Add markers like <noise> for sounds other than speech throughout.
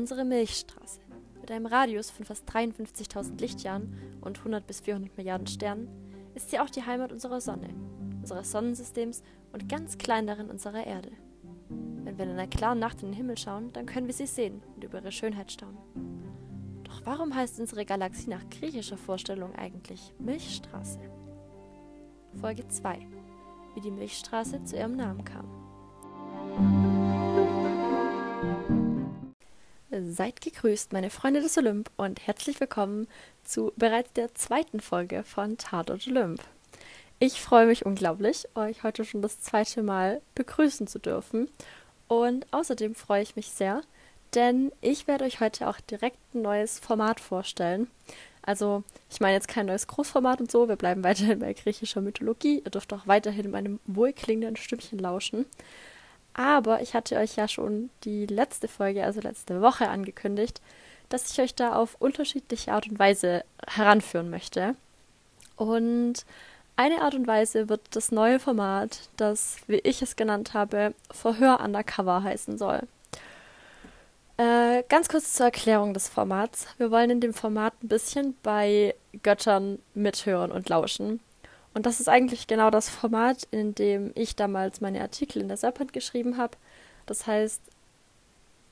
Unsere Milchstraße mit einem Radius von fast 53.000 Lichtjahren und 100 bis 400 Milliarden Sternen ist sie auch die Heimat unserer Sonne, unseres Sonnensystems und ganz klein darin unserer Erde. Wenn wir in einer klaren Nacht in den Himmel schauen, dann können wir sie sehen und über ihre Schönheit staunen. Doch warum heißt unsere Galaxie nach griechischer Vorstellung eigentlich Milchstraße? Folge 2. Wie die Milchstraße zu ihrem Namen kam. Seid gegrüßt, meine Freunde des Olymp, und herzlich willkommen zu bereits der zweiten Folge von Tatort Olymp. Ich freue mich unglaublich, euch heute schon das zweite Mal begrüßen zu dürfen. Und außerdem freue ich mich sehr, denn ich werde euch heute auch direkt ein neues Format vorstellen. Also, ich meine jetzt kein neues Großformat und so, wir bleiben <laughs> weiterhin bei griechischer Mythologie. Ihr dürft auch weiterhin meinem wohlklingenden Stimmchen lauschen. Aber ich hatte euch ja schon die letzte Folge, also letzte Woche, angekündigt, dass ich euch da auf unterschiedliche Art und Weise heranführen möchte. Und eine Art und Weise wird das neue Format, das, wie ich es genannt habe, Verhör Undercover heißen soll. Äh, ganz kurz zur Erklärung des Formats. Wir wollen in dem Format ein bisschen bei Göttern mithören und lauschen. Und das ist eigentlich genau das Format, in dem ich damals meine Artikel in der Serpent geschrieben habe. Das heißt,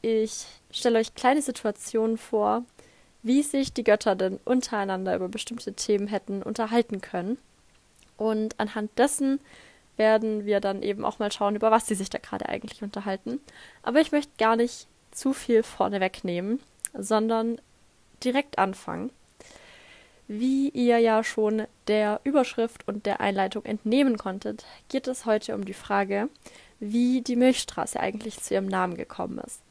ich stelle euch kleine Situationen vor, wie sich die Götter denn untereinander über bestimmte Themen hätten unterhalten können. Und anhand dessen werden wir dann eben auch mal schauen, über was sie sich da gerade eigentlich unterhalten. Aber ich möchte gar nicht zu viel vorne wegnehmen, sondern direkt anfangen. Wie ihr ja schon der Überschrift und der Einleitung entnehmen konntet, geht es heute um die Frage, wie die Milchstraße eigentlich zu ihrem Namen gekommen ist.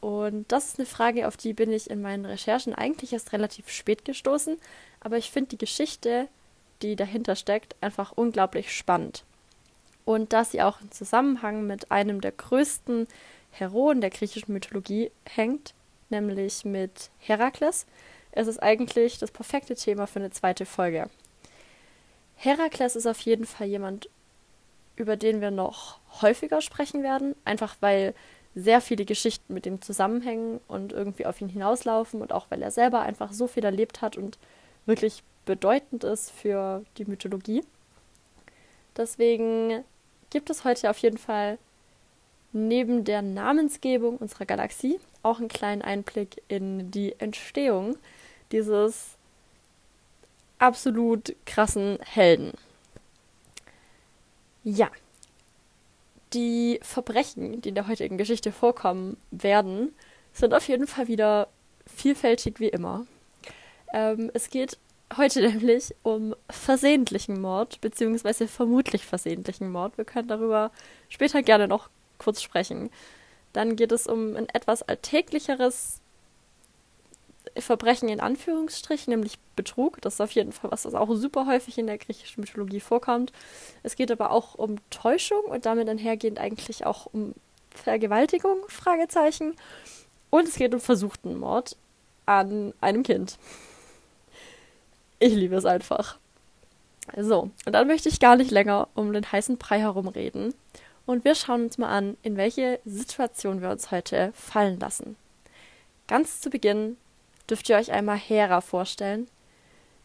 Und das ist eine Frage, auf die bin ich in meinen Recherchen eigentlich erst relativ spät gestoßen, aber ich finde die Geschichte, die dahinter steckt, einfach unglaublich spannend. Und dass sie auch im Zusammenhang mit einem der größten Heroen der griechischen Mythologie hängt, nämlich mit Herakles, ist es eigentlich das perfekte Thema für eine zweite Folge. Herakles ist auf jeden Fall jemand, über den wir noch häufiger sprechen werden, einfach weil sehr viele Geschichten mit ihm zusammenhängen und irgendwie auf ihn hinauslaufen und auch weil er selber einfach so viel erlebt hat und wirklich bedeutend ist für die Mythologie. Deswegen gibt es heute auf jeden Fall neben der Namensgebung unserer Galaxie auch einen kleinen Einblick in die Entstehung dieses absolut krassen Helden. Ja, die Verbrechen, die in der heutigen Geschichte vorkommen werden, sind auf jeden Fall wieder vielfältig wie immer. Ähm, es geht heute <laughs> nämlich um versehentlichen Mord, beziehungsweise vermutlich versehentlichen Mord. Wir können darüber später gerne noch kurz sprechen. Dann geht es um ein etwas alltäglicheres Verbrechen in Anführungsstrichen, nämlich Betrug. Das ist auf jeden Fall was, was auch super häufig in der griechischen Mythologie vorkommt. Es geht aber auch um Täuschung und damit einhergehend eigentlich auch um Vergewaltigung, Fragezeichen. Und es geht um versuchten Mord an einem Kind. Ich liebe es einfach. So, und dann möchte ich gar nicht länger um den heißen Brei herumreden und wir schauen uns mal an, in welche Situation wir uns heute fallen lassen. Ganz zu Beginn dürft ihr euch einmal Hera vorstellen,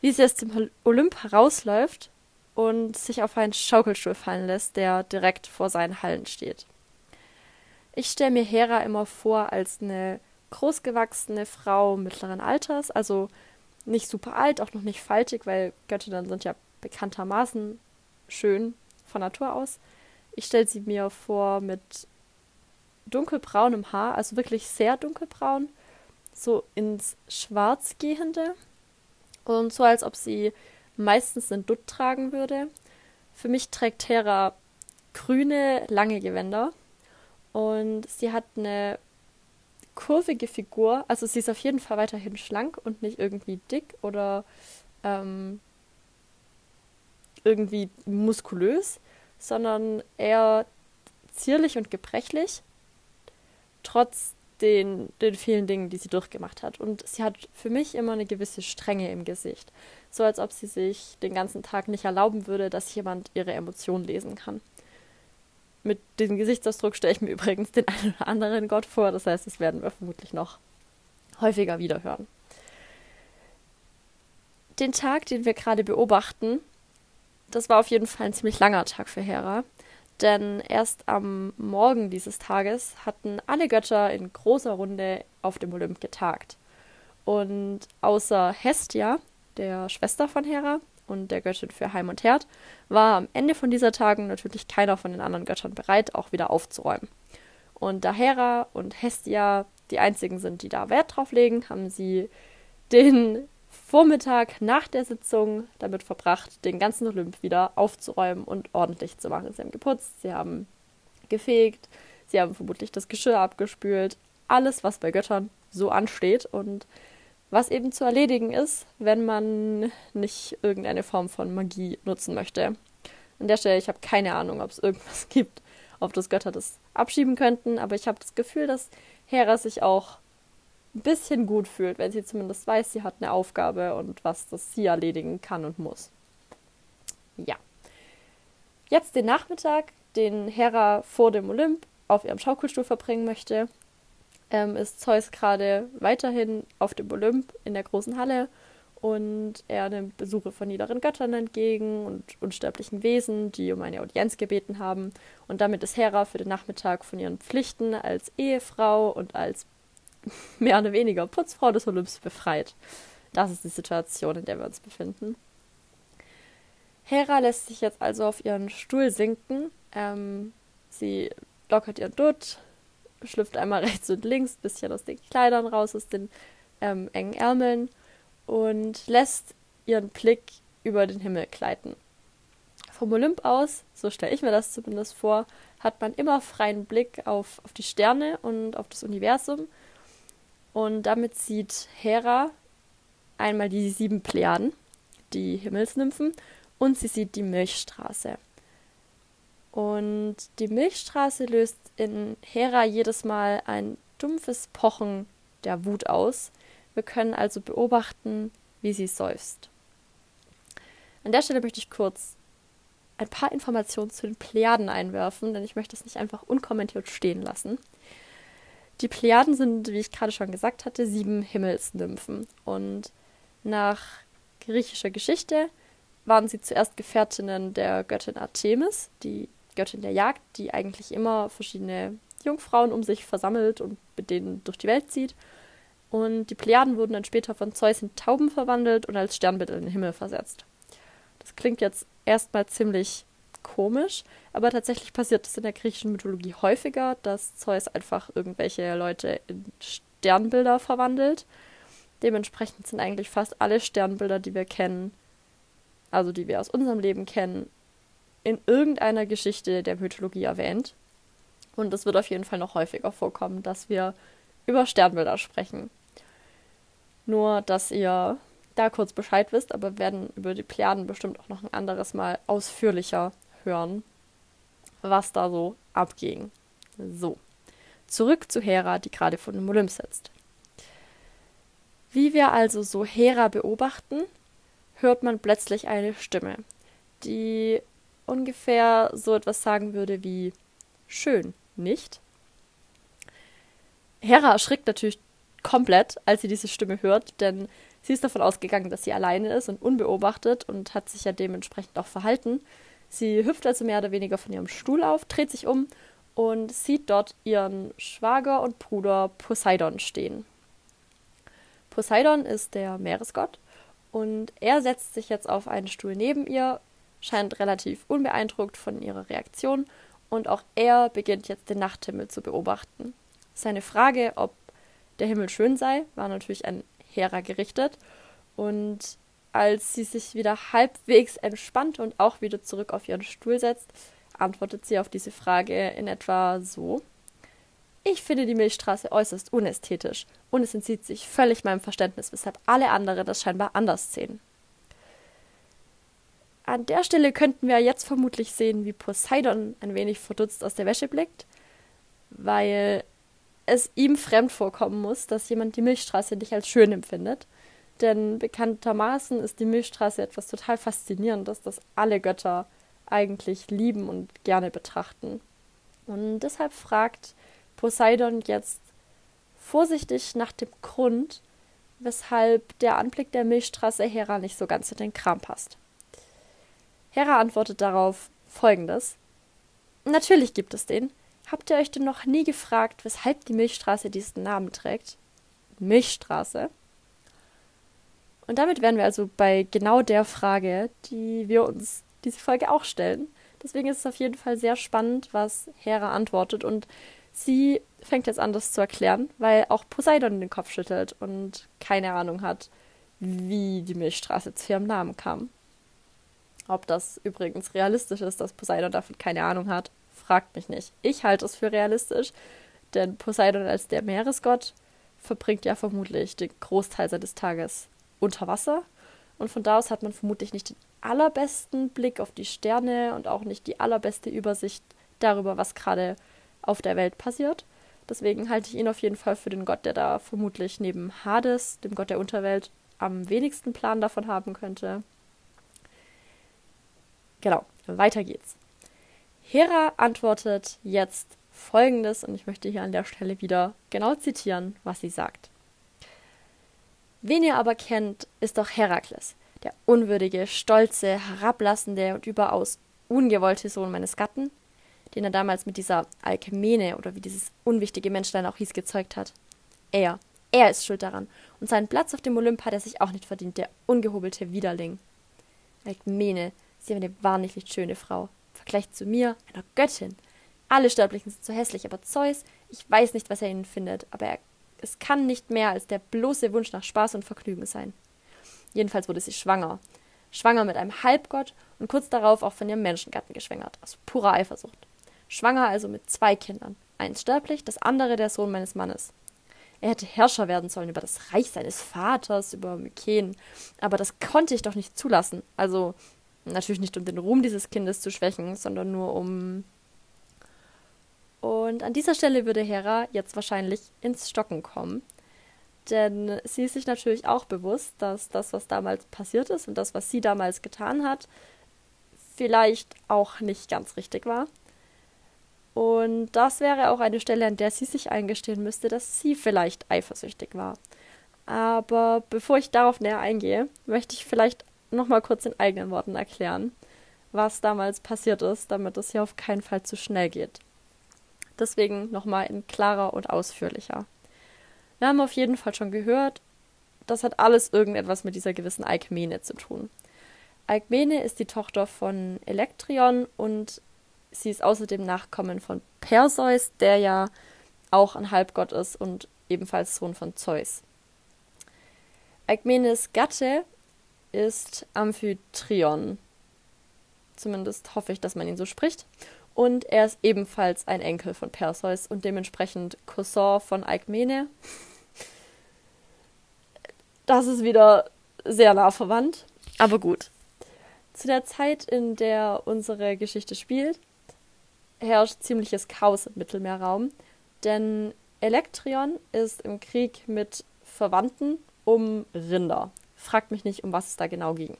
wie sie aus dem Olymp herausläuft und sich auf einen Schaukelstuhl fallen lässt, der direkt vor seinen Hallen steht. Ich stelle mir Hera immer vor als eine großgewachsene Frau mittleren Alters, also nicht super alt, auch noch nicht faltig, weil Göttinnen sind ja bekanntermaßen schön von Natur aus. Ich stelle sie mir vor mit dunkelbraunem Haar, also wirklich sehr dunkelbraun, so ins Schwarz gehende und so, als ob sie meistens einen Dutt tragen würde. Für mich trägt Hera grüne, lange Gewänder und sie hat eine kurvige Figur. Also sie ist auf jeden Fall weiterhin schlank und nicht irgendwie dick oder ähm, irgendwie muskulös sondern eher zierlich und gebrechlich, trotz den, den vielen Dingen, die sie durchgemacht hat. Und sie hat für mich immer eine gewisse Strenge im Gesicht. So als ob sie sich den ganzen Tag nicht erlauben würde, dass jemand ihre Emotionen lesen kann. Mit diesem Gesichtsausdruck stelle ich mir <laughs> übrigens den einen oder anderen Gott vor. Das heißt, das werden wir vermutlich noch häufiger wiederhören. Den Tag, den wir gerade beobachten, das war auf jeden Fall ein ziemlich langer Tag für Hera. Denn erst am Morgen dieses Tages hatten alle Götter in großer Runde auf dem Olymp getagt. Und außer Hestia, der Schwester von Hera und der Göttin für Heim und Herd, war am Ende von dieser Tagen natürlich keiner von den anderen Göttern bereit, auch wieder aufzuräumen. Und da Hera und Hestia die einzigen sind, die da Wert drauf legen, haben sie den Vormittag nach der Sitzung damit verbracht, den ganzen Olymp wieder aufzuräumen und ordentlich zu machen. Sie haben geputzt, sie haben gefegt, sie haben vermutlich das Geschirr abgespült, alles, was bei Göttern so ansteht und was eben zu erledigen ist, wenn man nicht irgendeine Form von Magie nutzen möchte. An der Stelle, ich habe keine Ahnung, ob es irgendwas <laughs> gibt, auf das Götter das abschieben könnten, aber ich habe das Gefühl, dass Hera sich auch ein bisschen gut fühlt, wenn sie zumindest weiß, sie hat eine Aufgabe und was das sie erledigen kann und muss. Ja. Jetzt den Nachmittag, den Hera vor dem Olymp auf ihrem Schaukelstuhl verbringen möchte, ähm, ist Zeus gerade weiterhin auf dem Olymp in der großen Halle und er nimmt Besuche von niederen Göttern entgegen und unsterblichen Wesen, die um eine Audienz gebeten haben. Und damit ist Hera für den Nachmittag von ihren Pflichten als Ehefrau und als <laughs> mehr oder weniger Putzfrau des Olymps befreit. Das ist die Situation, in der wir uns befinden. Hera lässt sich jetzt also auf ihren Stuhl sinken. Ähm, sie lockert ihren Dutt, schlüpft einmal <laughs> rechts und links, bisschen aus den Kleidern raus, aus den ähm, engen Ärmeln und lässt ihren Blick über den Himmel gleiten. Vom Olymp aus, so stelle ich mir das zumindest vor, hat man immer freien Blick auf, auf die Sterne und auf das Universum und damit sieht Hera einmal die sieben Plejaden, die Himmelsnymphen, und sie sieht die Milchstraße. Und die Milchstraße löst in Hera jedes Mal ein dumpfes Pochen der Wut aus. Wir können also beobachten, wie sie seufzt. An der Stelle möchte ich kurz ein paar Informationen zu den Plejaden einwerfen, denn ich möchte es nicht einfach unkommentiert stehen lassen. Die Plejaden sind, wie ich gerade schon gesagt hatte, sieben Himmelsnymphen. Und nach griechischer Geschichte waren sie zuerst Gefährtinnen der Göttin Artemis, die Göttin der Jagd, die eigentlich immer verschiedene Jungfrauen um sich versammelt und mit denen durch die Welt zieht. Und die Plejaden wurden dann später von Zeus in Tauben verwandelt und als Sternbild in den Himmel versetzt. Das klingt jetzt erstmal ziemlich komisch, aber tatsächlich passiert es in der griechischen Mythologie häufiger, dass Zeus einfach irgendwelche Leute in Sternbilder verwandelt. Dementsprechend sind eigentlich fast alle Sternbilder, die wir kennen, also die wir aus unserem Leben kennen, in irgendeiner Geschichte der Mythologie erwähnt. Und es wird auf jeden Fall noch häufiger vorkommen, dass wir über Sternbilder sprechen. Nur, dass ihr da kurz Bescheid wisst, aber wir werden über die Plejaden bestimmt auch noch ein anderes Mal ausführlicher hören, was da so abging. So, zurück zu Hera, die gerade vor dem Olymp sitzt. Wie wir also so Hera beobachten, hört man plötzlich eine Stimme, die ungefähr so etwas sagen würde wie schön, nicht? Hera erschrickt natürlich komplett, als sie diese Stimme hört, denn sie ist davon ausgegangen, dass sie alleine ist und unbeobachtet und hat sich ja dementsprechend auch verhalten. Sie hüpft also mehr oder weniger von ihrem Stuhl auf, dreht sich um und sieht dort ihren Schwager und Bruder Poseidon stehen. Poseidon ist der Meeresgott und er setzt sich jetzt auf einen Stuhl neben ihr, scheint relativ unbeeindruckt von ihrer Reaktion und auch er beginnt jetzt den Nachthimmel zu beobachten. Seine Frage, ob der Himmel schön sei, war natürlich an Hera gerichtet und als sie sich wieder halbwegs entspannt und auch wieder zurück auf ihren Stuhl setzt, antwortet sie auf diese Frage in etwa so. Ich finde die Milchstraße äußerst unästhetisch und es entzieht sich völlig meinem Verständnis, weshalb alle anderen das scheinbar anders sehen. An der Stelle könnten wir jetzt vermutlich sehen, wie Poseidon ein wenig verdutzt aus der Wäsche blickt, weil es ihm fremd vorkommen muss, dass jemand die Milchstraße nicht als schön empfindet denn bekanntermaßen ist die Milchstraße etwas total Faszinierendes, das alle Götter eigentlich lieben und gerne betrachten. Und deshalb fragt Poseidon jetzt vorsichtig nach dem Grund, weshalb der Anblick der Milchstraße Hera nicht so ganz in den Kram passt. Hera antwortet darauf folgendes. Natürlich gibt es den. Habt ihr euch denn noch nie gefragt, weshalb die Milchstraße diesen Namen trägt? Milchstraße. Und damit wären wir also bei genau der Frage, die wir uns diese Folge auch stellen. Deswegen ist es auf jeden Fall sehr spannend, was Hera antwortet. Und sie fängt jetzt an, das zu erklären, weil auch Poseidon den Kopf schüttelt und keine Ahnung hat, wie die Milchstraße zu ihrem Namen kam. Ob das übrigens realistisch ist, dass Poseidon davon keine Ahnung hat, fragt mich nicht. Ich halte es für realistisch, denn Poseidon als der Meeresgott verbringt ja vermutlich den Großteil seines Tages unter Wasser. Und von da aus hat man vermutlich nicht den allerbesten Blick auf die Sterne und auch nicht die allerbeste Übersicht darüber, was gerade auf der Welt passiert. Deswegen halte ich ihn auf jeden Fall für den Gott, der da vermutlich neben Hades, dem Gott der Unterwelt, am wenigsten Plan davon haben könnte. Genau, weiter geht's. Hera antwortet jetzt folgendes, und ich möchte hier an der Stelle wieder genau zitieren, was sie sagt. Wen ihr aber kennt, ist doch Herakles, der unwürdige, stolze, herablassende und überaus ungewollte Sohn meines Gatten, den er damals mit dieser Alkmene oder wie dieses unwichtige Menschlein auch hieß, gezeugt hat. Er, er ist schuld daran. Und seinen Platz auf dem Olymp hat er sich auch nicht verdient, der ungehobelte Widerling. Alkmene, sie ist eine wahrlich schöne Frau. Im Vergleich zu mir, einer Göttin. Alle Sterblichen sind so hässlich, aber Zeus, ich weiß nicht, was er ihnen findet, aber er, es kann nicht mehr als der bloße Wunsch nach Spaß und Vergnügen sein. Jedenfalls wurde sie schwanger. Schwanger mit einem Halbgott und kurz darauf auch von ihrem Menschengatten geschwängert, aus purer Eifersucht. Schwanger also mit zwei Kindern. Eins sterblich, das andere der Sohn meines Mannes. Er hätte Herrscher werden sollen über das Reich seines Vaters, über Myken. Aber das konnte ich doch nicht zulassen. Also natürlich nicht, um den Ruhm dieses Kindes zu schwächen, sondern nur um. Und an dieser Stelle würde Hera jetzt wahrscheinlich ins Stocken kommen. Denn sie ist sich natürlich auch bewusst, dass das, was damals passiert ist und das, was sie damals getan hat, vielleicht auch nicht ganz richtig war. Und das wäre auch eine Stelle, an der sie sich eingestehen müsste, dass sie vielleicht eifersüchtig war. Aber bevor ich darauf näher eingehe, möchte ich vielleicht nochmal kurz in eigenen Worten erklären, was damals passiert ist, damit es hier auf keinen Fall zu schnell geht. Deswegen nochmal in klarer und ausführlicher. Wir haben auf jeden Fall schon gehört, das hat alles irgendetwas mit dieser gewissen Alkmene zu tun. Alkmene ist die Tochter von Elektrion und Sie ist außerdem Nachkommen von Perseus, der ja auch ein Halbgott ist und ebenfalls Sohn von Zeus. Alkmenes Gatte ist Amphitryon. Zumindest hoffe ich, dass man ihn so spricht. Und er ist ebenfalls ein Enkel von Perseus und dementsprechend Cousin von Alkmene. Das ist wieder sehr nah verwandt, aber gut. Zu der Zeit, in der unsere Geschichte spielt, herrscht ziemliches Chaos im Mittelmeerraum, denn Elektrion ist im Krieg mit Verwandten um Rinder. Fragt mich nicht, um was es da genau ging.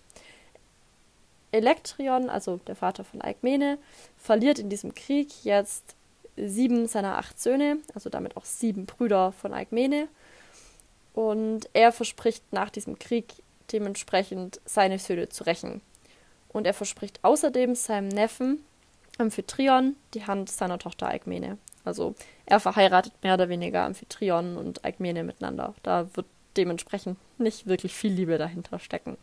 Elektrion, also der Vater von Alkmene, verliert in diesem Krieg jetzt sieben seiner acht Söhne, also damit auch sieben Brüder von Alkmene. Und er verspricht nach diesem Krieg dementsprechend seine Söhne zu rächen. Und er verspricht außerdem seinem Neffen Amphitryon die Hand seiner Tochter Alkmene. Also er verheiratet mehr oder weniger Amphitryon und Alkmene miteinander. Da wird dementsprechend nicht wirklich viel Liebe dahinter stecken.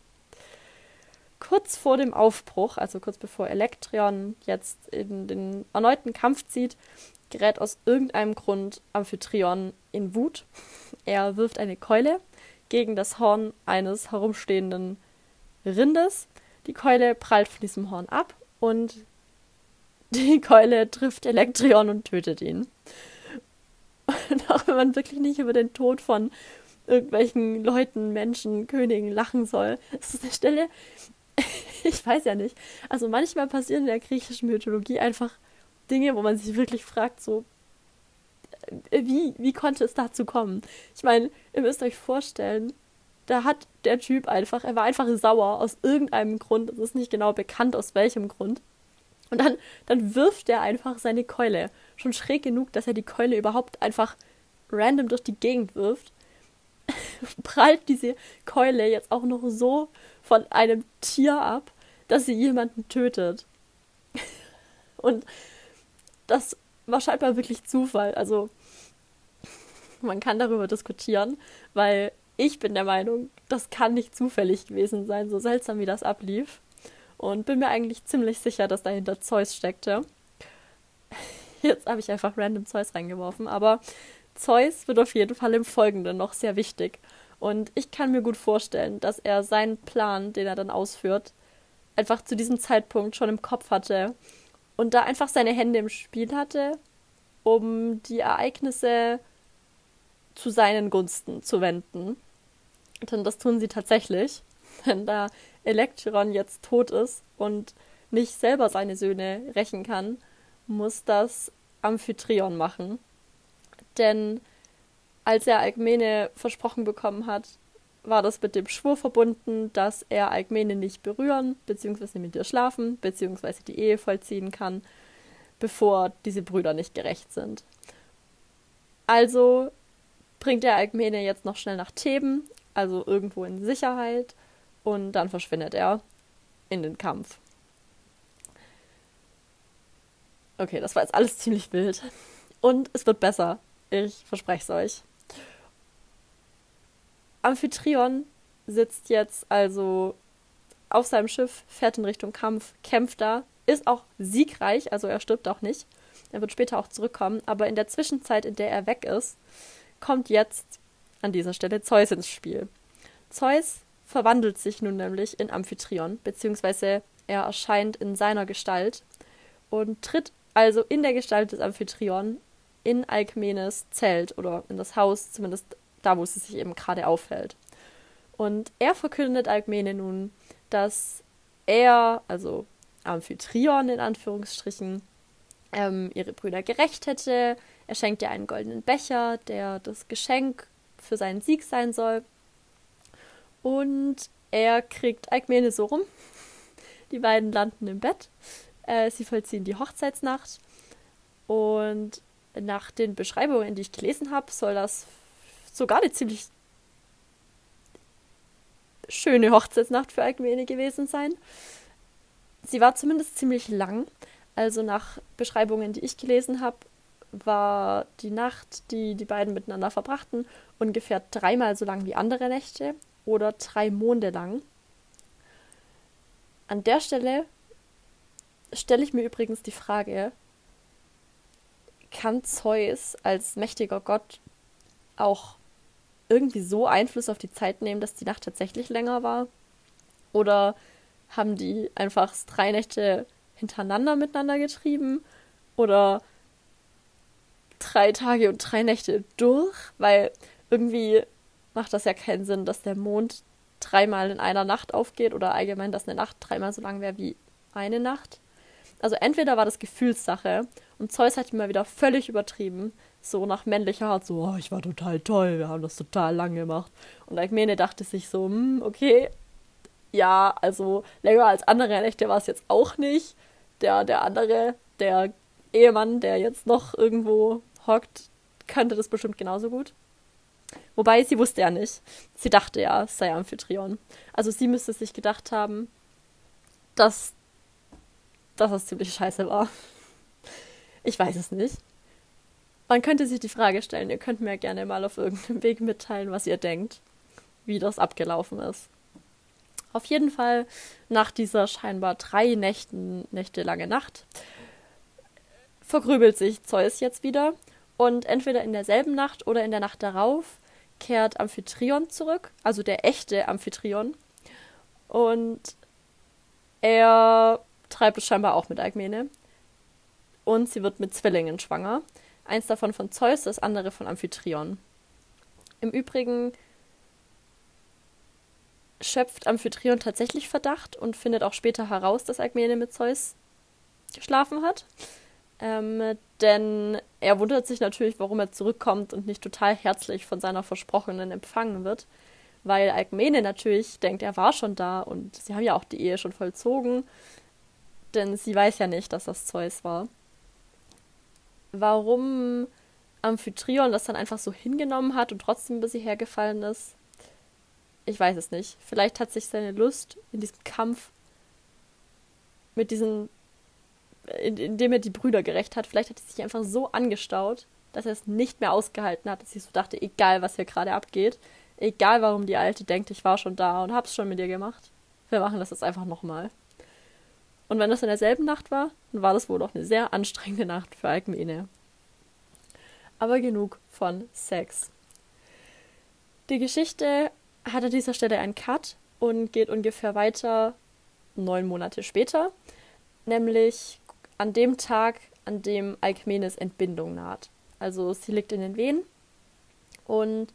Kurz vor dem Aufbruch, also kurz bevor Elektrion jetzt in den erneuten Kampf zieht, gerät aus irgendeinem Grund Amphitryon in Wut. Er wirft eine Keule gegen das Horn eines herumstehenden Rindes. Die Keule prallt von diesem Horn ab und <laughs> die Keule trifft Elektrion und tötet ihn. Und <laughs> auch wenn man wirklich nicht über den Tod von irgendwelchen Leuten, Menschen, Königen lachen soll, ist das eine Stelle, <laughs> ich weiß ja nicht. Also manchmal passieren in der griechischen Mythologie einfach Dinge, wo man sich wirklich fragt, so, äh, wie, wie konnte es dazu kommen? Ich meine, ihr müsst euch vorstellen, da hat der Typ einfach, er war einfach sauer aus irgendeinem Grund, es ist nicht genau bekannt aus welchem Grund. Und dann, dann wirft er einfach seine Keule. Schon schräg genug, dass er die Keule überhaupt einfach random durch die Gegend wirft, <laughs> prallt diese Keule jetzt auch noch so von einem Tier ab, dass sie jemanden tötet. Und das war scheinbar wirklich Zufall. Also man kann darüber diskutieren, weil ich bin der Meinung, das kann nicht zufällig gewesen sein, so seltsam wie das ablief. Und bin mir eigentlich ziemlich sicher, dass dahinter Zeus steckte. Jetzt habe ich einfach random Zeus reingeworfen, aber Zeus wird auf jeden Fall im Folgenden noch sehr wichtig. Und ich kann mir gut vorstellen, dass er seinen Plan, den er dann ausführt, einfach zu diesem Zeitpunkt schon im Kopf hatte und da einfach seine Hände im Spiel hatte, um die Ereignisse zu seinen Gunsten zu wenden. Denn das tun sie tatsächlich. <laughs> Wenn da Elektron jetzt tot ist und nicht selber seine Söhne rächen kann, muss das Amphitryon machen. Denn als er Alkmene versprochen bekommen hat, war das mit dem Schwur verbunden, dass er Alkmene nicht berühren, beziehungsweise mit ihr schlafen, beziehungsweise die Ehe vollziehen kann, bevor diese Brüder nicht gerecht sind. Also bringt er Alkmene jetzt noch schnell nach Theben, also irgendwo in Sicherheit, und dann verschwindet er in den Kampf. Okay, das war jetzt alles ziemlich wild. Und es wird besser. Ich verspreche es euch. Amphitryon sitzt jetzt also auf seinem Schiff, fährt in Richtung Kampf, kämpft da, ist auch siegreich, also er stirbt auch nicht. Er wird später auch zurückkommen, aber in der Zwischenzeit, in der er weg ist, kommt jetzt an dieser Stelle Zeus ins Spiel. Zeus verwandelt sich nun nämlich in Amphitryon, beziehungsweise er erscheint in seiner Gestalt und tritt also in der Gestalt des Amphitryon in Alkmenes Zelt oder in das Haus, zumindest da, wo sie sich eben gerade aufhält. Und er verkündet Alkmene nun, dass er, also Amphitryon in Anführungsstrichen, ähm, ihre Brüder gerecht hätte, er schenkt ihr einen goldenen Becher, der das Geschenk für seinen Sieg sein soll. Und er kriegt Alkmene so rum. <laughs> Die beiden landen im Bett. Äh, sie vollziehen die Hochzeitsnacht. Und nach den Beschreibungen, die ich gelesen habe, soll das sogar eine ziemlich schöne Hochzeitsnacht für Alkmene gewesen sein. Sie war zumindest ziemlich lang. Also nach Beschreibungen, die ich gelesen habe, war die Nacht, die die beiden miteinander verbrachten, ungefähr dreimal so lang wie andere Nächte oder drei Monde lang. An der Stelle stelle ich mir übrigens die Frage, kann Zeus als mächtiger Gott auch irgendwie so Einfluss auf die Zeit nehmen, dass die Nacht tatsächlich länger war? Oder haben die einfach drei Nächte hintereinander miteinander getrieben? Oder drei Tage und drei Nächte durch, weil irgendwie macht das ja keinen Sinn, dass der Mond dreimal in einer Nacht aufgeht oder allgemein, dass eine Nacht dreimal so lang wäre wie eine Nacht. Also entweder war das Gefühlssache und Zeus hat immer wieder völlig übertrieben, so nach männlicher Art, so, oh, ich war total toll, wir haben das total lang gemacht. Und Alkmene dachte sich so, hm, okay, ja, also länger als andere Nächte war es jetzt auch nicht. Der, der andere, der Ehemann, der jetzt noch irgendwo hockt, könnte das bestimmt genauso gut. Wobei sie wusste ja nicht. Sie dachte ja, es sei Amphitryon. Also sie müsste sich gedacht haben, dass, dass das ziemlich scheiße war. Ich weiß es nicht. Man könnte sich die Frage stellen, ihr könnt mir gerne mal auf irgendeinem Weg mitteilen, was ihr denkt, wie das abgelaufen ist. Auf jeden Fall nach dieser scheinbar drei Nächten, Nächte lange Nacht vergrübelt sich Zeus jetzt wieder und entweder in derselben Nacht oder in der Nacht darauf kehrt Amphitryon zurück, also der echte Amphitryon. Und er treibt es scheinbar auch mit Alkmene. Und sie wird mit Zwillingen schwanger. Eins davon von Zeus, das andere von Amphitryon. Im Übrigen schöpft Amphitryon tatsächlich Verdacht und findet auch später heraus, dass Alkmene mit Zeus geschlafen hat. Ähm, denn er wundert sich natürlich, warum er zurückkommt und nicht total herzlich von seiner Versprochenen empfangen wird. Weil Alkmene natürlich denkt, er war schon da und sie haben ja auch die Ehe schon vollzogen. Denn sie weiß ja nicht, dass das Zeus war. Warum Amphitryon das dann einfach so hingenommen hat und trotzdem bis hierher gefallen ist. Ich weiß es nicht. Vielleicht hat sich seine Lust in diesem Kampf mit diesen, in, in dem er die Brüder gerecht hat, vielleicht hat es sich einfach so angestaut, dass er es nicht mehr ausgehalten hat, dass ich so dachte, egal was hier gerade abgeht, egal warum die Alte denkt, ich war schon da und hab's schon mit dir gemacht, wir machen das jetzt einfach nochmal. Und wenn das in derselben Nacht war, dann war das wohl noch eine sehr anstrengende Nacht für Alkmene. Aber genug von Sex. Die Geschichte hat an dieser Stelle einen Cut und geht ungefähr weiter neun Monate später, nämlich an dem Tag, an dem Alkmenes Entbindung naht. Also sie liegt in den Wehen und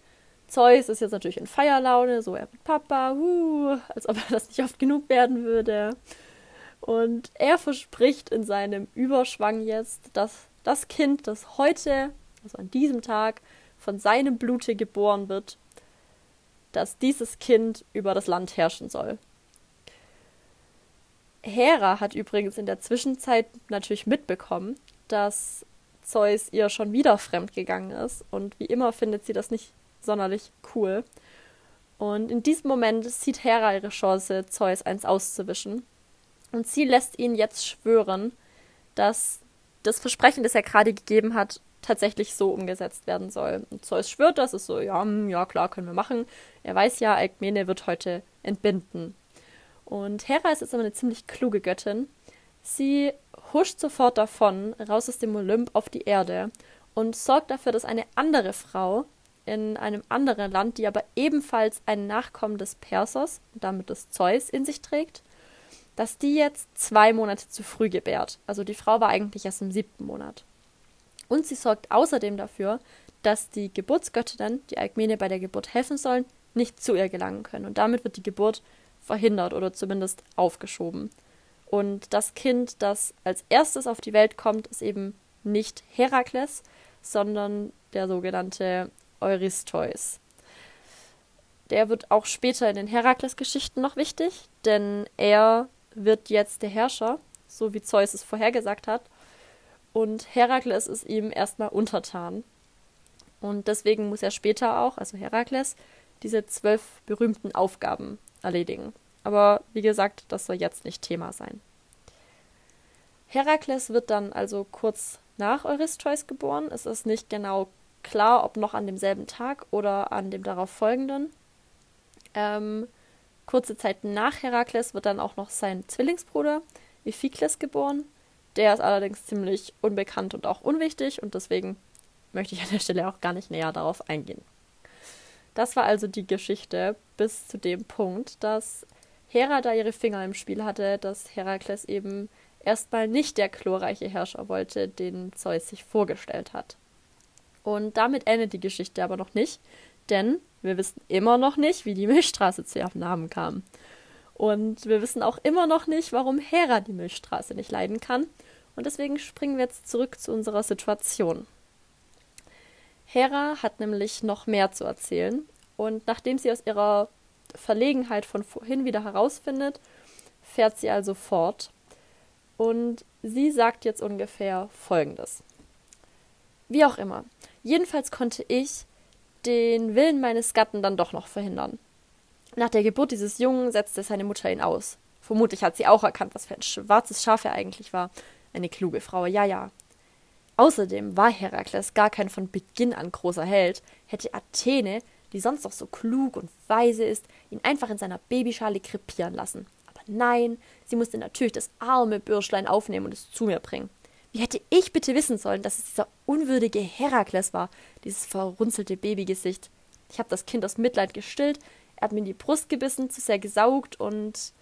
Zeus ist jetzt natürlich in Feierlaune, so er mit Papa, uh, als ob er das nicht oft genug werden würde. Und er verspricht in seinem Überschwang jetzt, dass das Kind, das heute, also an diesem Tag, von seinem Blute geboren wird, dass dieses Kind über das Land herrschen soll. Hera hat übrigens in der Zwischenzeit natürlich mitbekommen, dass Zeus ihr schon wieder fremd gegangen ist. Und wie immer findet sie das nicht sonderlich cool. Und in diesem Moment sieht Hera ihre Chance, Zeus eins auszuwischen. Und sie lässt ihn jetzt schwören, dass das Versprechen, das er gerade gegeben hat, tatsächlich so umgesetzt werden soll. Und Zeus schwört das, ist so, ja, hm, ja, klar, können wir machen. Er weiß ja, Alkmene wird heute entbinden. Und Hera ist jetzt aber eine ziemlich kluge Göttin. Sie huscht sofort davon, raus aus dem Olymp auf die Erde und sorgt dafür, dass eine andere Frau in einem anderen Land, die aber ebenfalls ein Nachkommen des Persos damit des Zeus in sich trägt, dass die jetzt zwei Monate zu früh gebärt. Also die Frau war eigentlich erst im siebten Monat. Und sie sorgt außerdem dafür, dass die Geburtsgöttinnen, die Alkmene bei der Geburt helfen sollen, nicht zu ihr gelangen können. Und damit wird die Geburt verhindert oder zumindest aufgeschoben. Und das Kind, das als erstes auf die Welt kommt, ist eben nicht Herakles, sondern der sogenannte Eurystheus. Der wird auch später in den Herakles-Geschichten noch wichtig, denn er wird jetzt der Herrscher, so wie Zeus es vorhergesagt hat. Und Herakles ist ihm erstmal untertan. Und deswegen muss er später auch, also Herakles, diese zwölf berühmten Aufgaben erledigen. Aber wie gesagt, das soll jetzt nicht Thema sein. Herakles wird dann also kurz nach Eurystheus geboren. Es ist nicht genau klar, ob noch an demselben Tag oder an dem darauf folgenden. Ähm, kurze Zeit nach Herakles wird dann auch noch sein Zwillingsbruder Iphikles geboren. Der ist allerdings ziemlich unbekannt und auch unwichtig und deswegen möchte ich an der Stelle auch gar nicht näher darauf eingehen. Das war also die Geschichte bis zu dem Punkt, dass Hera da ihre Finger im Spiel hatte, dass Herakles eben erstmal nicht der chlorreiche Herrscher wollte, den Zeus sich vorgestellt hat. Und damit endet die Geschichte aber noch nicht, denn wir wissen immer noch nicht, wie die Milchstraße zu ihrem Namen kam. Und wir wissen auch immer noch nicht, warum Hera die Milchstraße nicht leiden kann. Und deswegen springen wir jetzt zurück zu unserer Situation. Hera hat nämlich noch mehr zu erzählen. Und nachdem sie aus ihrer Verlegenheit von vorhin wieder herausfindet, fährt sie also fort. Und sie sagt jetzt ungefähr Folgendes. Wie auch immer. Jedenfalls konnte ich den Willen meines Gatten dann doch noch verhindern. Nach der Geburt dieses Jungen setzte seine Mutter ihn aus. Vermutlich hat sie auch erkannt, was für ein schwarzes Schaf er eigentlich war. Eine kluge Frau, ja, ja. Außerdem war Herakles gar kein von Beginn an großer Held, hätte Athene, die sonst doch so klug und weise ist, ihn einfach in seiner Babyschale krepieren lassen. Aber nein, sie musste natürlich das arme Bürschlein aufnehmen und es zu mir bringen. Wie hätte ich bitte wissen sollen, dass es dieser unwürdige Herakles war, dieses verrunzelte Babygesicht? Ich habe das Kind aus Mitleid gestillt, er hat mir in die Brust gebissen, zu sehr gesaugt und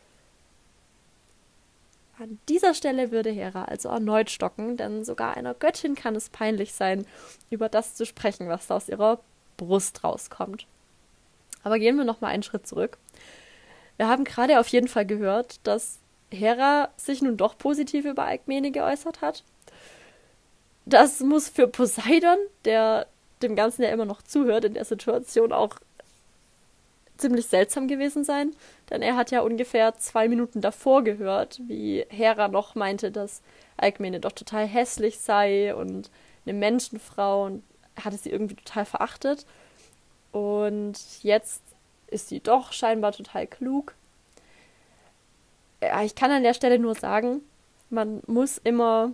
an dieser Stelle würde Hera also erneut stocken, denn sogar einer Göttin kann es peinlich sein, über das zu sprechen, was da aus ihrer Brust rauskommt. Aber gehen wir noch mal einen Schritt zurück. Wir haben gerade auf jeden Fall gehört, dass Hera sich nun doch positiv über Alkmene geäußert hat. Das muss für Poseidon, der dem Ganzen ja immer noch zuhört, in der Situation auch ziemlich seltsam gewesen sein, denn er hat ja ungefähr zwei Minuten davor gehört, wie Hera noch meinte, dass Alkmene doch total hässlich sei und eine Menschenfrau und hatte sie irgendwie total verachtet. Und jetzt ist sie doch scheinbar total klug. Ja, ich kann an der Stelle nur sagen, man muss immer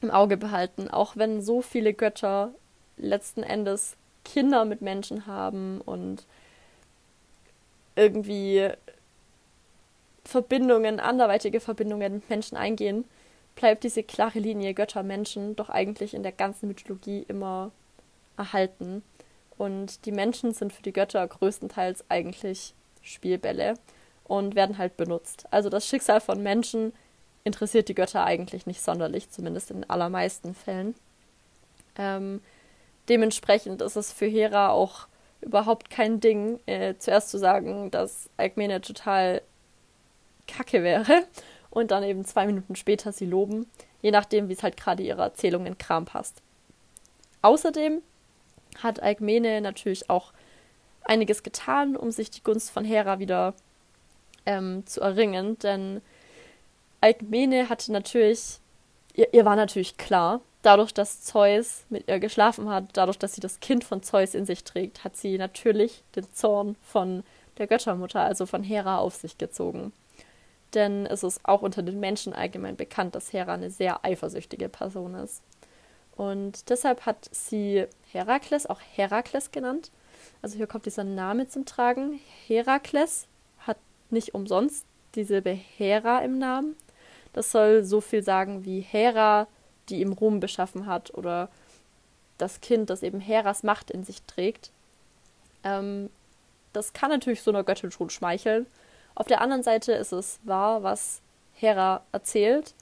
im Auge behalten, auch wenn so viele Götter letzten Endes Kinder mit Menschen haben und irgendwie Verbindungen, anderweitige Verbindungen mit Menschen eingehen, bleibt diese klare Linie Götter-Menschen doch eigentlich in der ganzen Mythologie immer erhalten. Und die Menschen sind für die Götter größtenteils eigentlich Spielbälle und werden halt benutzt. Also das Schicksal von Menschen interessiert die Götter eigentlich nicht sonderlich, zumindest in den allermeisten Fällen. Ähm, dementsprechend ist es für Hera auch überhaupt kein Ding, äh, zuerst zu sagen, dass Alkmene total kacke wäre <laughs> und dann eben zwei Minuten später sie loben, je nachdem, wie es halt gerade ihrer Erzählung in Kram passt. Außerdem hat Alkmene natürlich auch einiges getan, um sich die Gunst von Hera wieder ähm, zu erringen, denn Alkmene hatte natürlich, ihr, ihr war natürlich klar, dadurch, dass Zeus mit ihr geschlafen hat, dadurch, dass sie das Kind von Zeus in sich trägt, hat sie natürlich den Zorn von der Göttermutter, also von Hera, auf sich gezogen. Denn es ist auch unter den Menschen allgemein bekannt, dass Hera eine sehr eifersüchtige Person ist. Und deshalb hat sie Herakles auch Herakles genannt. Also hier kommt dieser Name zum Tragen. Herakles hat nicht umsonst die Silbe Hera im Namen. Das soll so viel sagen wie Hera, die ihm Ruhm beschaffen hat, oder das Kind, das eben Heras Macht in sich trägt. Ähm, das kann natürlich so einer Göttin schon schmeicheln. Auf der anderen Seite ist es wahr, was Hera erzählt,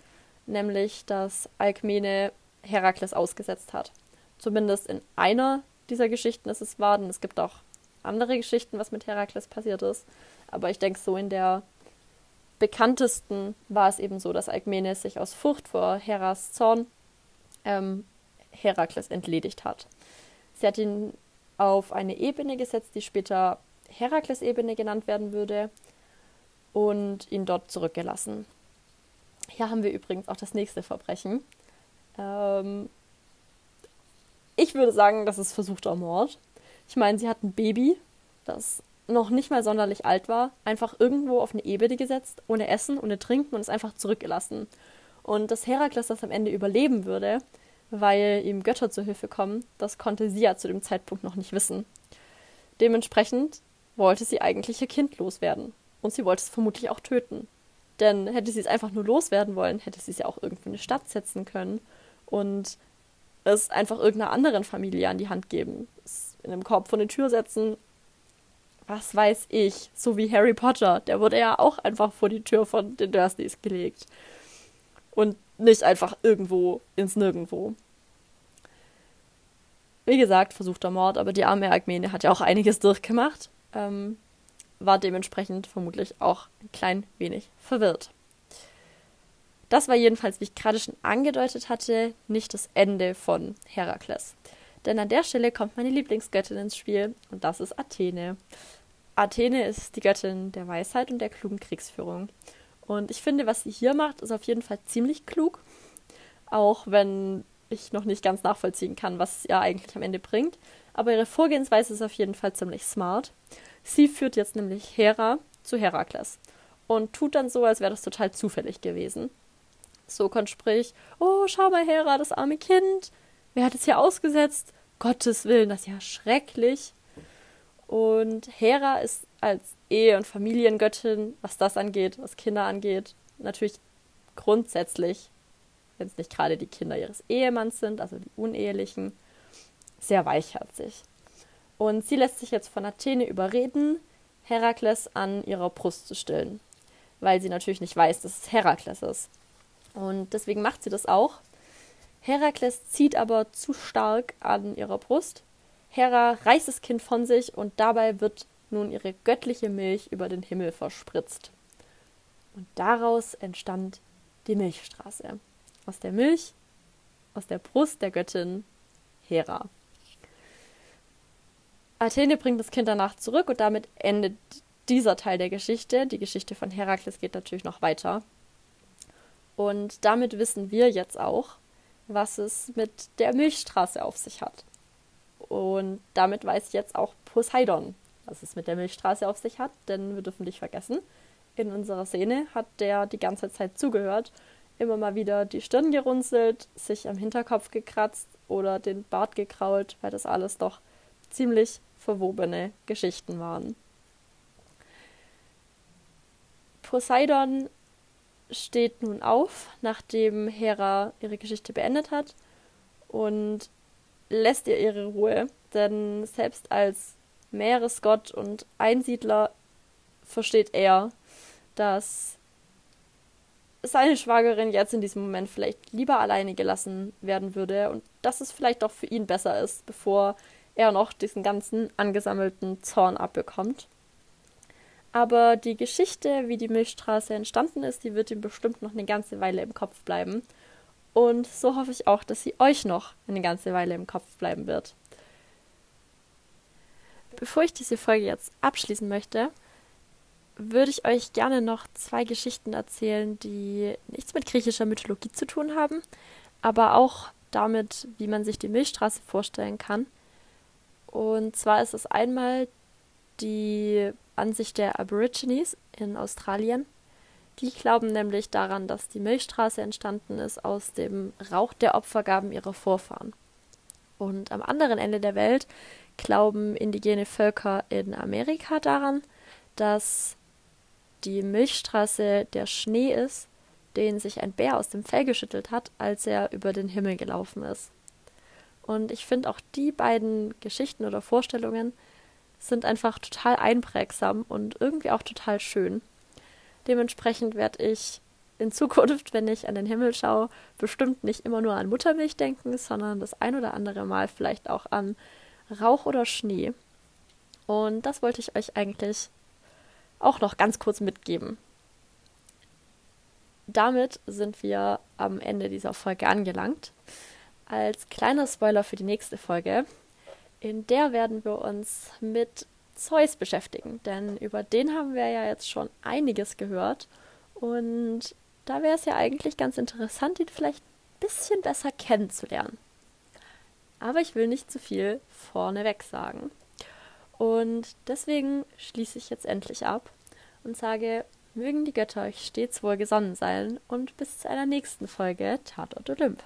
nämlich dass Alkmene Herakles ausgesetzt hat. Zumindest in einer dieser Geschichten ist es wahr, denn es gibt auch andere Geschichten, was mit Herakles passiert ist. Aber ich denke, so in der bekanntesten war es eben so, dass Alkmene sich aus Furcht vor Heras Zorn ähm, Herakles entledigt hat. Sie hat ihn auf eine Ebene gesetzt, die später Herakles-Ebene genannt werden würde, und ihn dort zurückgelassen. Hier haben wir übrigens auch das nächste Verbrechen. Ähm, ich würde sagen, das ist versuchter Mord. Ich meine, sie hat ein Baby, das noch nicht mal sonderlich alt war, einfach irgendwo auf eine Ebene gesetzt, ohne Essen, ohne Trinken und es einfach zurückgelassen. Und dass Herakles das am Ende überleben würde, weil ihm Götter zur Hilfe kommen, das konnte sie ja zu dem Zeitpunkt noch nicht wissen. Dementsprechend wollte sie eigentlich ihr Kind loswerden. Und sie wollte es vermutlich auch töten. Denn hätte sie es einfach nur loswerden wollen, hätte sie es ja auch irgendwo in eine Stadt setzen können und es einfach irgendeiner anderen Familie an die Hand geben. Es in einem Korb vor eine Tür setzen. Was weiß ich. So wie Harry Potter. Der wurde ja auch einfach vor die Tür von den Dursleys gelegt. Und nicht einfach irgendwo ins Nirgendwo. Wie gesagt, versuchter Mord, aber die arme Agmene hat ja auch einiges durchgemacht. Ähm, war dementsprechend vermutlich auch ein klein wenig verwirrt. Das war jedenfalls, wie ich gerade schon angedeutet hatte, nicht das Ende von Herakles. Denn an der Stelle kommt meine Lieblingsgöttin ins Spiel und das ist Athene. Athene ist die Göttin der Weisheit und der klugen Kriegsführung. Und ich finde, was sie hier macht, ist auf jeden Fall ziemlich klug. Auch wenn ich noch nicht ganz nachvollziehen kann, was es ihr eigentlich am Ende bringt. Aber ihre Vorgehensweise ist auf jeden Fall ziemlich smart. Sie führt jetzt nämlich Hera zu Herakles und tut dann so, als wäre das total zufällig gewesen. So kommt Sprich, oh, schau mal, Hera, das arme Kind. Wer hat es hier ausgesetzt? Gottes Willen, das ist ja schrecklich. Und Hera ist als Ehe- und Familiengöttin, was das angeht, was Kinder angeht, natürlich grundsätzlich, wenn es nicht gerade die Kinder ihres Ehemanns sind, also die unehelichen, sehr weichherzig. Und sie lässt sich jetzt von Athene überreden, Herakles an ihrer Brust zu stillen, weil sie natürlich nicht weiß, dass es Herakles ist. Und deswegen macht sie das auch. Herakles zieht aber zu stark an ihrer Brust. Hera reißt das Kind von sich und dabei wird nun ihre göttliche Milch über den Himmel verspritzt. Und daraus entstand die Milchstraße. Aus der Milch, aus der Brust der Göttin Hera. Athene bringt das Kind danach zurück und damit endet dieser Teil der Geschichte. Die Geschichte von Herakles geht natürlich noch weiter. Und damit wissen wir jetzt auch, was es mit der Milchstraße auf sich hat. Und damit weiß jetzt auch Poseidon, was es mit der Milchstraße auf sich hat, denn wir dürfen nicht vergessen, in unserer Szene hat der die ganze Zeit zugehört, immer mal wieder die Stirn gerunzelt, sich am Hinterkopf gekratzt oder den Bart gekrault, weil das alles doch ziemlich verwobene Geschichten waren. Poseidon steht nun auf, nachdem Hera ihre Geschichte beendet hat und lässt ihr ihre Ruhe, denn selbst als Meeresgott und Einsiedler versteht er, dass seine Schwagerin jetzt in diesem Moment vielleicht lieber alleine gelassen werden würde und dass es vielleicht auch für ihn besser ist, bevor er noch diesen ganzen angesammelten Zorn abbekommt. Aber die Geschichte, wie die Milchstraße entstanden ist, die wird ihm bestimmt noch eine ganze Weile im Kopf bleiben. Und so hoffe ich auch, dass sie euch noch eine ganze Weile im Kopf bleiben wird. Bevor ich diese Folge jetzt abschließen möchte, würde ich euch gerne noch zwei Geschichten erzählen, die nichts mit griechischer Mythologie zu tun haben, aber auch damit, wie man sich die Milchstraße vorstellen kann. Und zwar ist es einmal die Ansicht der Aborigines in Australien. Die glauben nämlich daran, dass die Milchstraße entstanden ist aus dem Rauch der Opfergaben ihrer Vorfahren. Und am anderen Ende der Welt glauben indigene Völker in Amerika daran, dass die Milchstraße der Schnee ist, den sich ein Bär aus dem Fell geschüttelt hat, als er über den Himmel gelaufen ist. Und ich finde auch die beiden Geschichten oder Vorstellungen sind einfach total einprägsam und irgendwie auch total schön. Dementsprechend werde ich in Zukunft, wenn ich an den Himmel schaue, bestimmt nicht immer nur an Muttermilch denken, sondern das ein oder andere Mal vielleicht auch an Rauch oder Schnee. Und das wollte ich euch eigentlich auch noch ganz kurz mitgeben. Damit sind wir am Ende dieser Folge angelangt. Als kleiner Spoiler für die nächste Folge, in der werden wir uns mit Zeus beschäftigen, denn über den haben wir ja jetzt schon einiges gehört und da wäre es ja eigentlich ganz interessant, ihn vielleicht ein bisschen besser kennenzulernen. Aber ich will nicht zu viel vorneweg sagen. Und deswegen schließe ich jetzt endlich ab und sage, mögen die Götter euch stets wohl gesonnen sein und bis zu einer nächsten Folge Tatort Olymp.